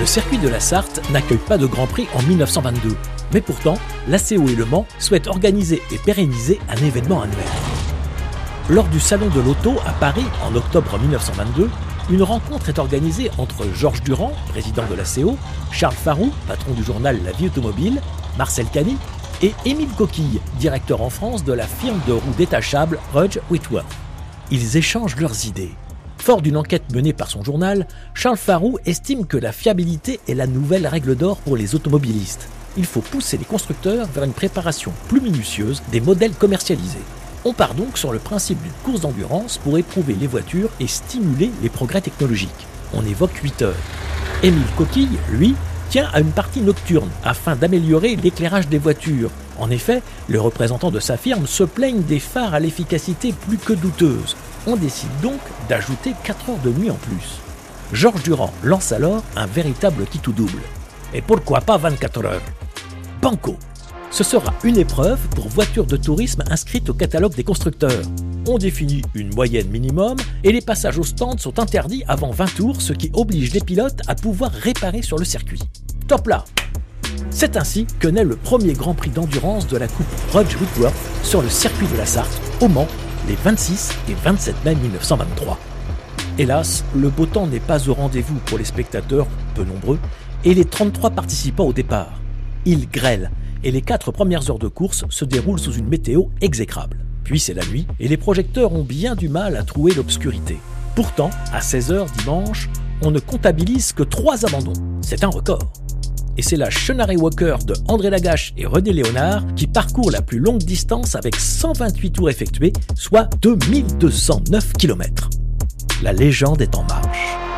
Le circuit de la Sarthe n'accueille pas de Grand Prix en 1922, mais pourtant, l'ACO et Le Mans souhaitent organiser et pérenniser un événement annuel. Lors du Salon de l'Auto à Paris en octobre 1922, une rencontre est organisée entre Georges Durand, président de l'ACO, Charles Farou, patron du journal La Vie Automobile, Marcel Cany et Émile Coquille, directeur en France de la firme de roues détachables Rudge Whitworth. Ils échangent leurs idées. Fort d'une enquête menée par son journal, Charles Farou estime que la fiabilité est la nouvelle règle d'or pour les automobilistes. Il faut pousser les constructeurs vers une préparation plus minutieuse des modèles commercialisés. On part donc sur le principe d'une course d'endurance pour éprouver les voitures et stimuler les progrès technologiques. On évoque 8 heures. Émile Coquille, lui, tient à une partie nocturne afin d'améliorer l'éclairage des voitures. En effet, les représentants de sa firme se plaignent des phares à l'efficacité plus que douteuse. On décide donc d'ajouter 4 heures de nuit en plus. Georges Durand lance alors un véritable qui tout double. Et pourquoi pas 24 heures? Banco Ce sera une épreuve pour voitures de tourisme inscrites au catalogue des constructeurs. On définit une moyenne minimum et les passages au stand sont interdits avant 20 tours, ce qui oblige les pilotes à pouvoir réparer sur le circuit. Top là C'est ainsi que naît le premier Grand Prix d'endurance de la Coupe Rudge Whitworth sur le circuit de la Sarthe, au Mans, les 26 et 27 mai 1923. Hélas, le beau temps n'est pas au rendez-vous pour les spectateurs, peu nombreux, et les 33 participants au départ. Il grêle, et les 4 premières heures de course se déroulent sous une météo exécrable. Puis c'est la nuit, et les projecteurs ont bien du mal à trouver l'obscurité. Pourtant, à 16h dimanche, on ne comptabilise que 3 abandons. C'est un record. Et c'est la Chenaré Walker de André Lagache et René Léonard qui parcourt la plus longue distance avec 128 tours effectués, soit 2209 km. La légende est en marche.